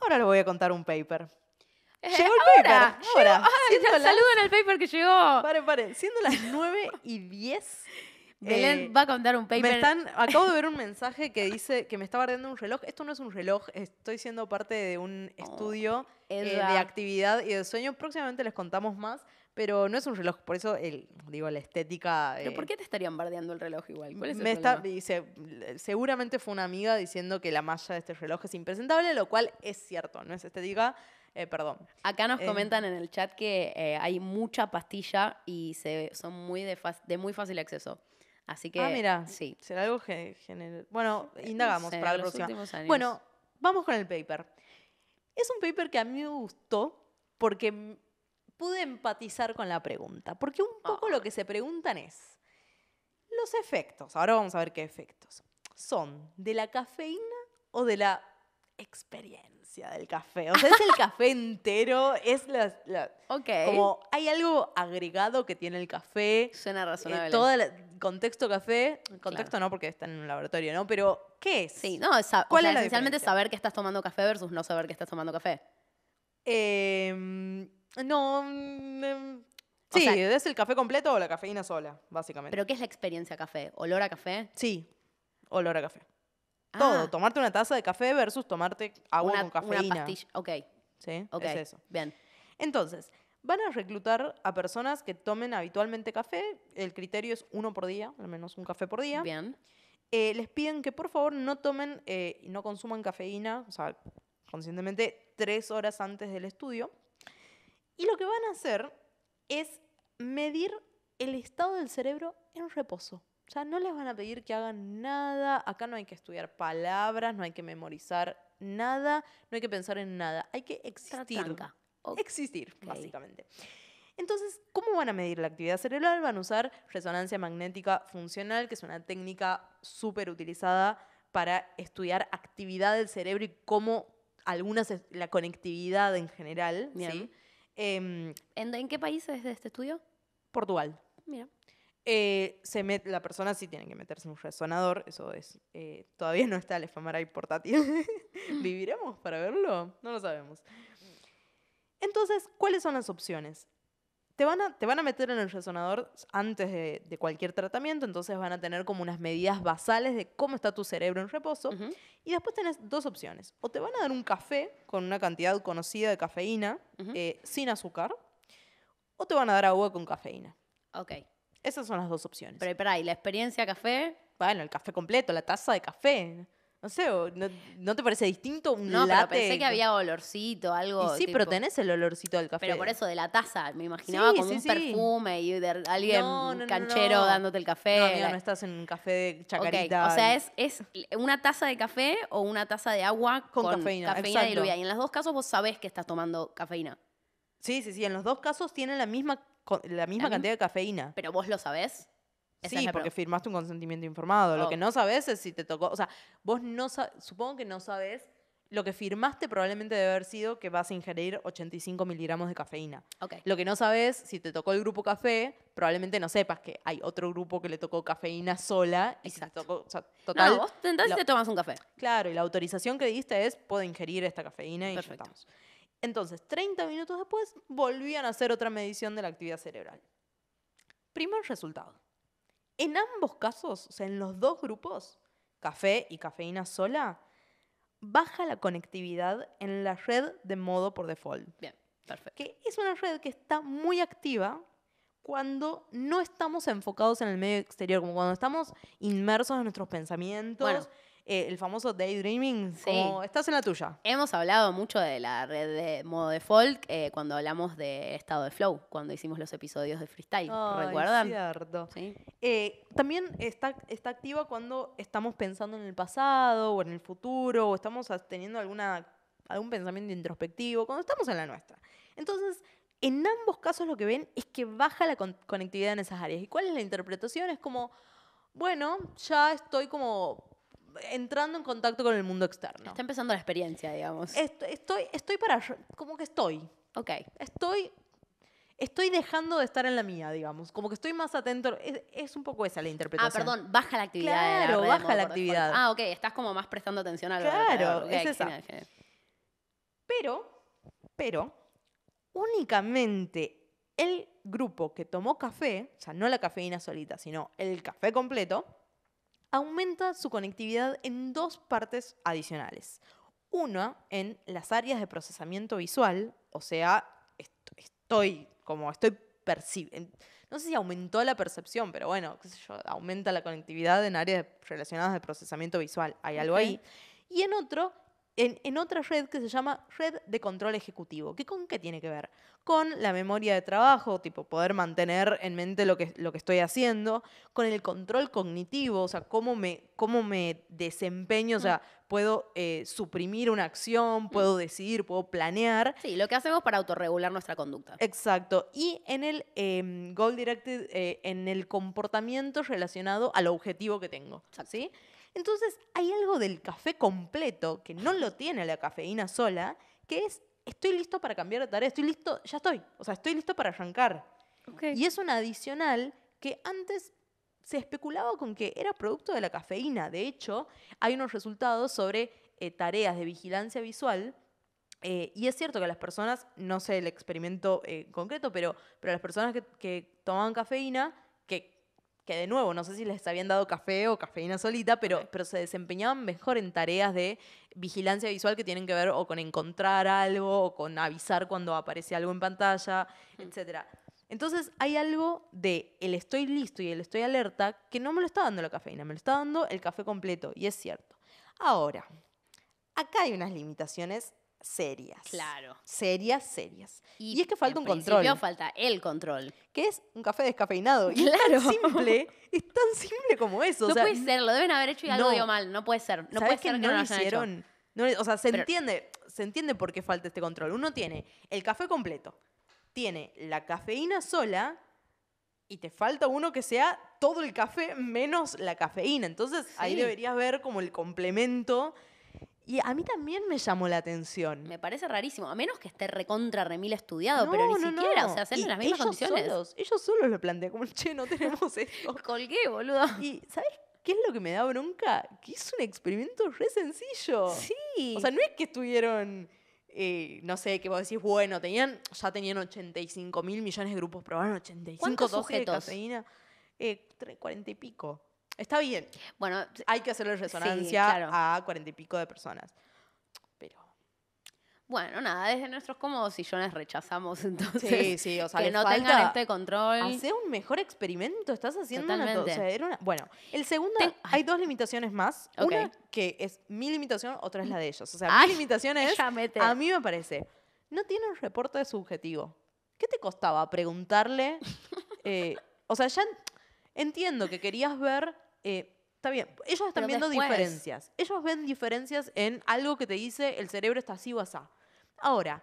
ahora les voy a contar un paper. Llegó el ahora, paper, ahora. las- Saluden al paper que llegó. Paren, paren. Siendo las 9 y 10. Belén eh, va a contar un paper. Me están, acabo de ver un mensaje que dice que me está bardeando un reloj. Esto no es un reloj, estoy siendo parte de un estudio eh, de actividad y de sueño. Próximamente les contamos más, pero no es un reloj, por eso el, digo, la estética. ¿Pero eh, por qué te estarían bardeando el reloj igual? ¿Cuál es el me está, dice, seguramente fue una amiga diciendo que la malla de este reloj es impresentable, lo cual es cierto, no es estética, eh, perdón. Acá nos Eh, comentan en el chat que eh, hay mucha pastilla y se, son muy de muy fácil acceso. Así que, ah, mira, sí. será algo genere- Bueno, no indagamos para la próxima. años. Bueno, vamos con el paper. Es un paper que a mí me gustó porque pude empatizar con la pregunta. Porque un poco Ah. lo que se preguntan es, los efectos, ahora vamos a ver qué efectos, ¿son de la cafeína o de la experiencia del café? O sea, ¿es el café entero? ¿Es la, como hay algo agregado que tiene el café? Suena Eh, razonable. Contexto café, contexto no porque están en un laboratorio, ¿no? Pero, ¿qué es? Sí, no, sa- ¿Cuál o sea, es esencialmente saber que estás tomando café versus no saber que estás tomando café. Em, no. O sí, sea- es el café completo o la cafeína sola, básicamente. ¿Pero qué es la experiencia café? ¿Olor a café? sí, olor a café. Todo, Ah, tomarte una taza de café versus tomarte agua una, con cafeína. una pastilla. Ok, ¿Sí? ok. Es eso. Bien. Entonces, van a reclutar a personas que tomen habitualmente café. El criterio es uno por día, al menos un café por día. Bien. Eh, les piden que por favor no tomen eh, y no consuman cafeína, o sea, conscientemente tres horas antes del estudio. Y lo que van a hacer es medir el estado del cerebro en reposo. O sea, no les van a pedir que hagan nada. Acá no hay que estudiar palabras, no hay que memorizar nada, no hay que pensar en nada. Hay que existir. Tranca. Existir, básicamente. Entonces, ¿cómo van a medir la actividad cerebral? Van a usar resonancia magnética funcional, que es una técnica súper utilizada para estudiar actividad del cerebro y cómo algunas, la conectividad en general. ¿sí? Em, ¿En, en qué país es de este estudio? Portugal. Mira. Eh, se met- la persona sí tiene que meterse en un resonador, eso es. eh, todavía no está el fMRI portátil. ¿Viviremos para verlo? No lo sabemos. Entonces, ¿cuáles son las opciones? Te van a, te van a meter en el resonador antes de, de cualquier tratamiento, entonces van a tener como unas medidas basales de cómo está tu cerebro en reposo. Y después tenés dos opciones. O te van a dar un café con una cantidad conocida de cafeína eh, sin azúcar, o te van a dar agua con cafeína. Ok. Esas son las dos opciones. Pero espera, ¿y la experiencia café? Bueno, el café completo, la taza de café. No sé, ¿no, no te parece distinto un No, latte? pero pensé que había olorcito, algo. Y sí, pero tipo- tenés el olorcito del café. Pero por eso de la taza, me imaginaba Sí, como sí, un sí. perfume y de alguien No, canchero no. dándote el café. No, amiga, la- no estás en un café de chacarita. O sea, es, es una taza de café o una taza de agua Con cafeína, cafeína exacto. diluida. Y en los dos casos vos sabés que estás tomando cafeína. Sí, sí, sí. En los dos casos tienen la misma, la misma La cantidad de cafeína. Pero vos lo sabés. Sí, porque firmaste un consentimiento informado. Lo Oh. que no sabes es si te tocó. O sea, vos no supongo que no sabes. Lo que firmaste probablemente debe haber sido que vas a ingerir 85 miligramos de cafeína. Ok. Lo que no sabes, si te tocó el grupo café, probablemente no sepas que hay otro grupo que le tocó cafeína sola. Y si te Exacto. tocó, o sea, total, no, vos te entonces lo- te tomas un café. Claro, y la autorización que diste es, puedo ingerir esta cafeína y Perfecto. estamos. Entonces, 30 minutos después, volvían a hacer otra medición de la actividad cerebral. Primer resultado. En ambos casos, o sea, en los dos grupos, café y cafeína sola, baja la conectividad en la red de modo por default Bien, perfecto. que es una red que está muy activa cuando no estamos enfocados en el medio exterior, como cuando estamos inmersos en nuestros pensamientos, Bueno. Eh, el famoso daydreaming, Sí. como estás en la tuya. Hemos hablado mucho de la red de modo default eh, cuando hablamos de estado de flow, cuando hicimos los episodios de freestyle. Ay, ¿Recuerdan? cierto. Sí. Eh, también está, está activa cuando estamos pensando en el pasado o en el futuro, o estamos teniendo alguna, algún pensamiento introspectivo, cuando estamos en la nuestra. Entonces, en ambos casos lo que ven es que baja la con- conectividad en esas áreas. ¿Y cuál es la interpretación? Es como, bueno, ya estoy como entrando en contacto con el mundo externo. Está empezando la experiencia, digamos. Est- Estoy, estoy para, como que estoy, ok. estoy, estoy dejando de estar en la mía, digamos, como que estoy más atento, es, es un poco esa la Ah, interpretación. perdón, baja la actividad. la Claro, red, baja la actividad. Ah, ok, estás como más prestando atención a lo Claro, Ok, es esa. genial, genial. Pero, pero, únicamente el grupo que tomó café, o sea, no la cafeína solita, sino el café completo, aumenta su conectividad en dos partes adicionales. Una en las áreas de procesamiento visual, o sea, est- estoy como estoy percibiendo. No sé si aumentó la percepción, pero bueno, qué sé yo, aumenta la conectividad en áreas relacionadas de procesamiento visual. Hay algo ahí. Y en otro, en, en otra red que se llama red de control ejecutivo. ¿Qué con qué tiene que ver? Con la memoria de trabajo, tipo poder mantener en mente lo que, lo que estoy haciendo, con el control cognitivo, o sea, cómo me, cómo me desempeño, o sea, puedo eh, suprimir una acción, puedo decidir, puedo planear. Sí, lo que hacemos para autorregular nuestra conducta. Exacto. Y en el em, Goal Directed, eh, en el comportamiento relacionado al objetivo que tengo. ¿sí? Entonces, hay algo del café completo que no lo tiene la cafeína sola, que es, estoy listo para cambiar de tarea, estoy listo, ya estoy. O sea, estoy listo para arrancar. Y es una adicional que antes se especulaba con que era producto de la cafeína. De hecho, hay unos resultados sobre eh, tareas de vigilancia visual. eh, y es cierto que las personas, no sé el experimento eh, concreto, pero, pero las personas que, que tomaban cafeína, que, de nuevo, no sé si les habían dado café o cafeína solita, pero, pero se desempeñaban mejor en tareas de vigilancia visual que tienen que ver o con encontrar algo, o con avisar cuando aparece algo en pantalla, etcétera. Entonces hay algo de el estoy listo y el estoy alerta que no me lo está dando la cafeína, me lo está dando el café completo, y es cierto. Ahora, acá hay unas limitaciones serias. Claro. Serias, serias. Y, es que falta un control, falta el control. que es un café descafeinado. Y Claro. es tan simple, es tan simple como eso. no o sea, puede ser, lo deben haber hecho y algo no. dio mal. No puede ser. No ¿sabés puede que ser que no no lo hicieron? No o sea, se Pero- entiende, se entiende por qué falta este control. Uno tiene el café completo, tiene la cafeína sola y te falta uno que sea todo el café menos la cafeína. Entonces ahí deberías ver como el complemento. Y a mí también me llamó la atención. Me parece rarísimo. A menos que esté recontra remil estudiado, pero ni No, siquiera. no. O sea, hacerlo Y en las mismas ellos condiciones. Solos, ellos solos lo plantean, como, che, no tenemos esto. Colgué, boludo. Y, ¿sabes qué es lo que me da bronca? Que es un experimento re sencillo. Sí. O sea, no es que estuvieron, eh, no sé, que vos decís, bueno, tenían, ya tenían 85 mil millones de grupos, probaron 85 ¿Cuántos dosis de sujetos? cafeína. Eh, tre- 40 y pico. Está bien. bueno, Hay que hacerle resonancia claro. a 40 y pico de personas. Pero. bueno, nada, desde nuestros cómodos sillones rechazamos entonces Sí, sí, o sea, que no falta tengan este control. Hacer un mejor experimento, estás haciendo una o Totalmente. sea, era una- Bueno, el segundo, Ten- hay dos limitaciones más. Una que es mi limitación, otra es la de ellos. O sea, Ay, mi limitación es, a mí me parece, no tienen reporte de subjetivo. ¿Qué te costaba preguntarle? eh, o sea, ya en- entiendo que querías ver, eh, está bien, ellos están Pero viendo después. diferencias. Ellos ven diferencias en algo que te dice el cerebro está así o asá. Ahora,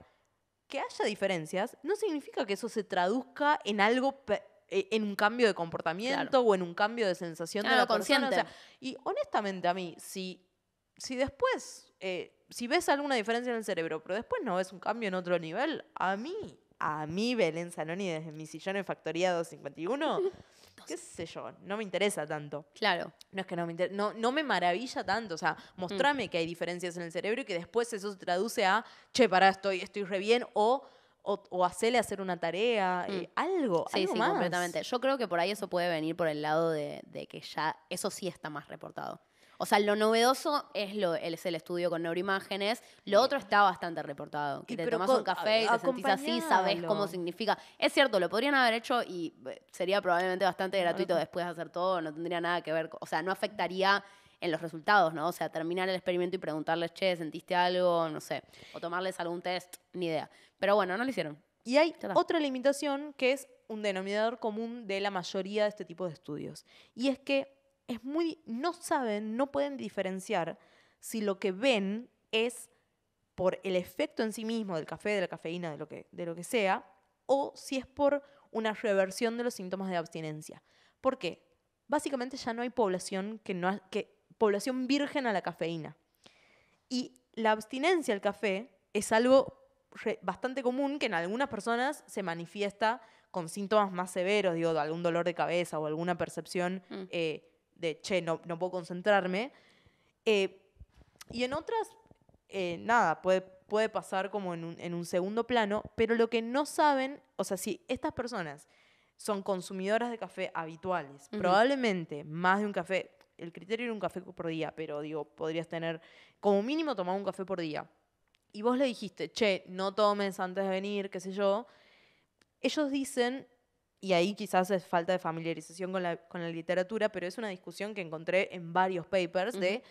que haya diferencias no significa que eso se traduzca en algo, eh, en un cambio de comportamiento o en un cambio de sensación de la persona. o sea, y honestamente a mí, si, si después, eh, si ves alguna diferencia en el cerebro, pero después no ves un cambio en otro nivel, a mí, a mí, Belén Saloni, desde mi sillón en Factoría 251, qué sé yo, no me interesa tanto. Claro. No es que no me inter- no, no me maravilla tanto. O sea, Mm. mostrame que hay diferencias en el cerebro y que después eso se traduce a, che, pará, estoy, estoy re bien, o, o, o hacerle hacer una tarea, eh, algo, Sí, algo sí, más. completamente. Yo creo que por ahí eso puede venir por el lado de, de que ya eso sí está más reportado. O sea, lo novedoso es, lo, es el estudio con neuroimágenes. Lo otro está bastante reportado. Que Y te tomas un café y te sentís así, sabes cómo significa. Es cierto, lo podrían haber hecho y eh, sería probablemente bastante gratuito después de hacer todo. No tendría nada que ver. O sea, no afectaría en los resultados, ¿no? O sea, terminar el experimento y preguntarles, che, ¿sentiste algo? No sé. O tomarles algún test, ni idea. Pero bueno, no lo hicieron. Y hay otra limitación que es un denominador común de la mayoría de este tipo de estudios. Y es que es muy, no saben, no pueden diferenciar si lo que ven es por el efecto en sí mismo del café, de la cafeína, de lo que, de lo que sea, o si es por una reversión de los síntomas de abstinencia. ¿Por qué? Básicamente ya no hay población que, no que población virgen a la cafeína. Y la abstinencia al café es algo re- bastante común que en algunas personas se manifiesta con síntomas más severos, digo, de algún dolor de cabeza o alguna percepción Mm. eh, de, che, no, no puedo concentrarme. Eh, y en otras, eh, nada, puede, puede pasar como en un, en un segundo plano, pero lo que no saben, o sea, si estas personas son consumidoras de café habituales, probablemente más de un café, el criterio era un café por día, pero digo, podrías tener como mínimo tomar un café por día. Y vos le dijiste, che, no tomes antes de venir, qué sé yo. Ellos dicen, y ahí quizás es falta de familiarización con la, con la literatura, pero es una discusión que encontré en varios papers de,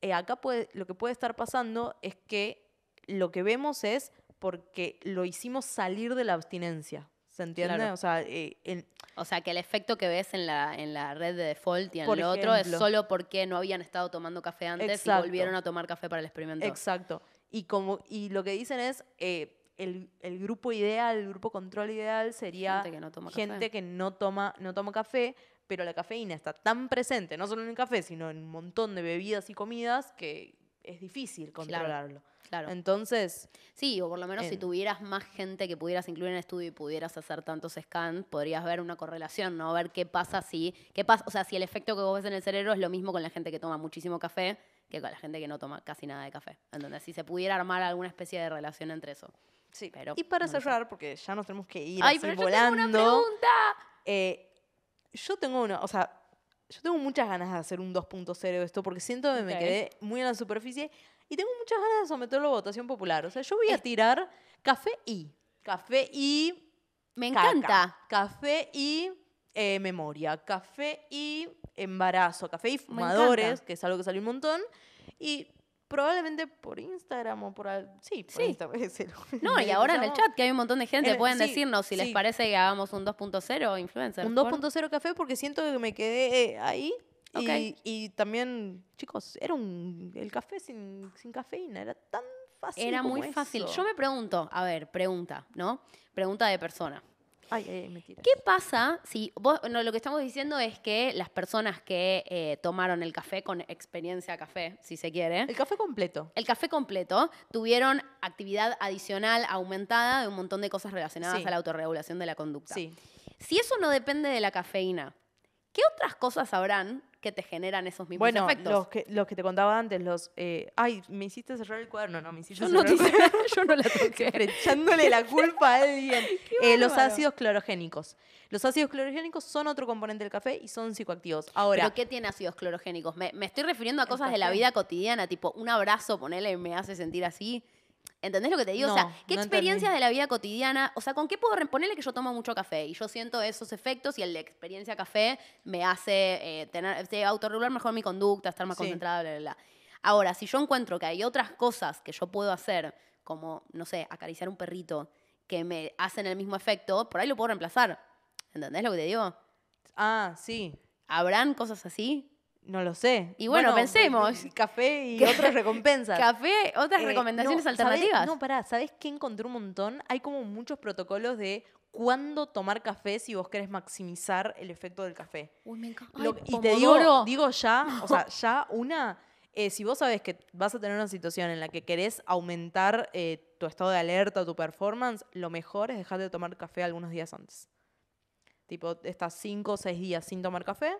eh, acá puede, lo que puede estar pasando es que lo que vemos es porque lo hicimos salir de la abstinencia. ¿Se entiende? Claro. O sea, eh, O sea, que el efecto que ves en la, en la red de default y en lo otro es solo porque no habían estado tomando café antes Exacto. y volvieron a tomar café para el experimento. Exacto. Y, como, y lo que dicen es, eh, el, el grupo ideal, el grupo control ideal sería Gente que no toma café. gente que no toma, no toma café, pero la cafeína está tan presente, no solo en el café, sino en un montón de bebidas y comidas, que es difícil controlarlo. Claro. Entonces, Sí, o por lo menos si en- tuvieras más gente que pudieras incluir en el estudio y pudieras hacer tantos scans, podrías ver una correlación, ¿no? Ver qué pasa si, qué pasa, o sea, si el efecto que vos ves en el cerebro es lo mismo con la gente que toma muchísimo café que con la gente que no toma casi nada de café. Entonces, si se pudiera armar alguna especie de relación entre eso. Sí. Pero y para no cerrar, porque ya nos tenemos que ir Ay, así pero yo volando. tengo una pregunta. eh, yo tengo una, o sea, yo tengo muchas ganas de hacer un 2.0 de esto porque siento que me Ok. quedé muy en la superficie y tengo muchas ganas de someterlo a votación popular. O sea, yo voy a tirar café y. Café y. Me caca, encanta. Café y eh, memoria. Café y embarazo. Café y fumadores, encanta. que es algo que salió un montón. Y probablemente por Instagram o por. Sí, por Sí. Instagram. No, y ahora en el chat que hay un montón de gente, En el- pueden sí, decirnos si les parece que hagamos un 2.0 influencer. Un por- 2.0 café porque siento que me quedé eh, ahí. Y, y también, chicos, era un. El café sin, sin cafeína era tan fácil. Era como muy fácil. Yo me pregunto, a ver, pregunta, ¿no? Pregunta de persona. Ay, ay, mentira. ¿Qué pasa si vos, no, lo que estamos diciendo es que las personas que eh, tomaron el café con experiencia café, si se quiere, El café completo. el café completo, tuvieron actividad adicional aumentada de un montón de cosas relacionadas Sí. a la autorregulación de la conducta. Sí. Si eso no depende de la cafeína, ¿qué otras cosas habrán que te generan esos mismos Bueno, efectos? los que, los que te contaba antes, los. eh, ay, me hiciste cerrar el cuaderno, no, me hiciste yo, no cerrar te- el cuaderno. yo no la toqué. Echándole la culpa a alguien. Eh, los ácidos clorogénicos. Los ácidos clorogénicos son otro componente del café y son psicoactivos. Ahora, ¿Pero qué tiene ácidos clorogénicos? Me, me estoy refiriendo a cosas de la vida cotidiana, tipo un abrazo, ponele, me hace sentir así. ¿Entendés lo que te digo? o sea, No, ¿qué no experiencias entendí. de la vida cotidiana? O sea, ¿con qué puedo re- ponerle que yo tomo mucho café y yo siento esos efectos y el de experiencia café me hace eh, tener, este, autorregular mejor mi conducta, estar más Sí. concentrada, bla, bla, bla. Ahora, si yo encuentro que hay otras cosas que yo puedo hacer, como, no sé, acariciar un perrito, que me hacen el mismo efecto, por ahí lo puedo reemplazar. ¿Entendés lo que te digo? ah, sí. ¿Habrán cosas así? No lo sé. Y bueno, pensemos. Café y otras recompensas. Café, otras Eh, recomendaciones no, ¿sabés- alternativas. No, pará, ¿sabés qué encontré un montón? Hay como muchos protocolos de cuándo tomar café si vos querés maximizar el efecto del café. Uy, me encanta. Lo- Ay, y te digo, digo ya, o sea, ya una, eh, si vos sabés que vas a tener una situación en la que querés aumentar eh, tu estado de alerta tu performance, lo mejor es dejar de tomar café algunos días antes. Tipo, estás cinco o seis días sin tomar café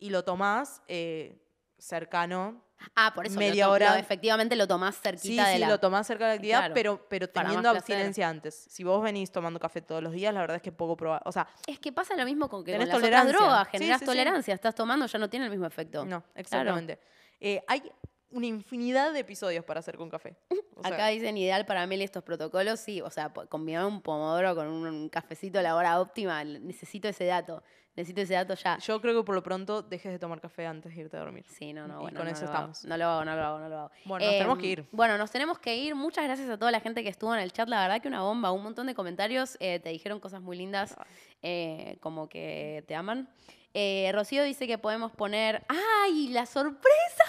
y lo tomás eh, cercano. Ah, por eso media lo hora. lo- efectivamente lo tomás Sí, cerquita de sí, la... lo tomás cerca de la actividad, Claro, pero, pero teniendo abstinencia antes. Si vos venís tomando café todos los días, la verdad es que poco probable. O sea, Es que pasa lo mismo con que con Tenés las otras tolerancia. drogas. Sí, Generás sí, sí. tolerancia. Estás tomando, ya no tiene el mismo efecto. no, exactamente. Eh, hay una infinidad de episodios para hacer con café. O sea, Acá dicen ideal para Meli estos protocolos, sí. O sea, combinar un pomodoro con un, un cafecito a la hora óptima, necesito ese dato. Necesito ese dato ya. Yo creo que por lo pronto dejes de tomar café antes de irte a dormir. Sí, no, no, Y bueno, con no eso estamos. No lo hago, no lo hago, no lo hago. Bueno, nos tenemos Em, que ir. Bueno, nos tenemos que ir. Muchas gracias a toda la gente que estuvo en el chat. La verdad que una bomba, un montón de comentarios. eh, te dijeron cosas muy lindas, eh, como que te aman. Eh, Rocío dice que podemos poner. ¡Ay, la sorpresa!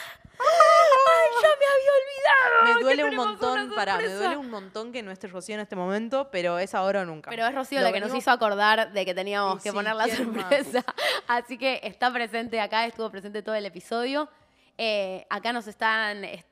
¡Ay, ya me había olvidado! Me duele un montón, para, me duele un montón que no esté Rocío en este momento, pero es ahora o nunca. Pero es Rocío Lo la que nos hizo acordar de que teníamos Y que sí, poner la sorpresa. Así que está presente acá, estuvo presente todo el episodio. Eh, acá nos están. est-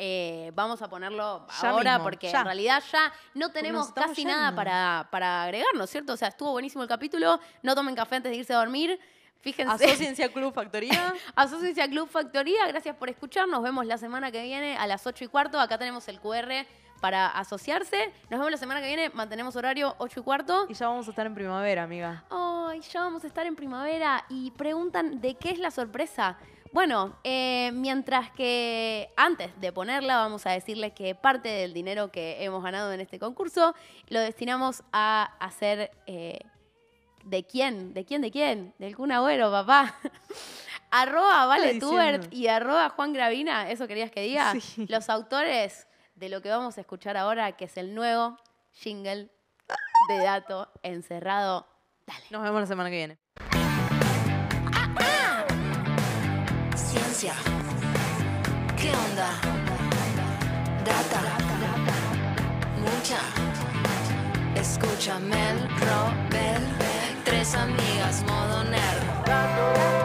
eh, vamos a ponerlo Ya ahora mismo, porque ya. en realidad ya no tenemos casi nada para, para agregarnos, ¿cierto? O sea, estuvo buenísimo el capítulo. No tomen café antes de irse a dormir. Fíjense. Asociense a Club Factoría. Asociense a Club Factoría, gracias por escuchar. Nos vemos la semana que viene a las 8 y cuarto. Acá tenemos el QR para asociarse. Nos vemos la semana que viene. Mantenemos horario 8 y cuarto. y ya vamos a estar en primavera, amiga. Ay, ya vamos a estar en primavera y preguntan de qué es la sorpresa. Bueno, eh, mientras que antes de ponerla vamos a decirles que parte del dinero que hemos ganado en este concurso lo destinamos a hacer... eh, ¿De quién? ¿De quién? ¿De quién? Del Kun Agüero, papá. arroba Vale? Tubert y arroba Juan Gravina, ¿eso querías que diga? Sí. Los autores de lo que vamos a escuchar ahora, que es el nuevo jingle de dato encerrado. Dale. Nos vemos la semana que viene. Ciencia. ¿Qué onda? Data. Mucha. Escúchame el Robel. Tres amigas modo nerd.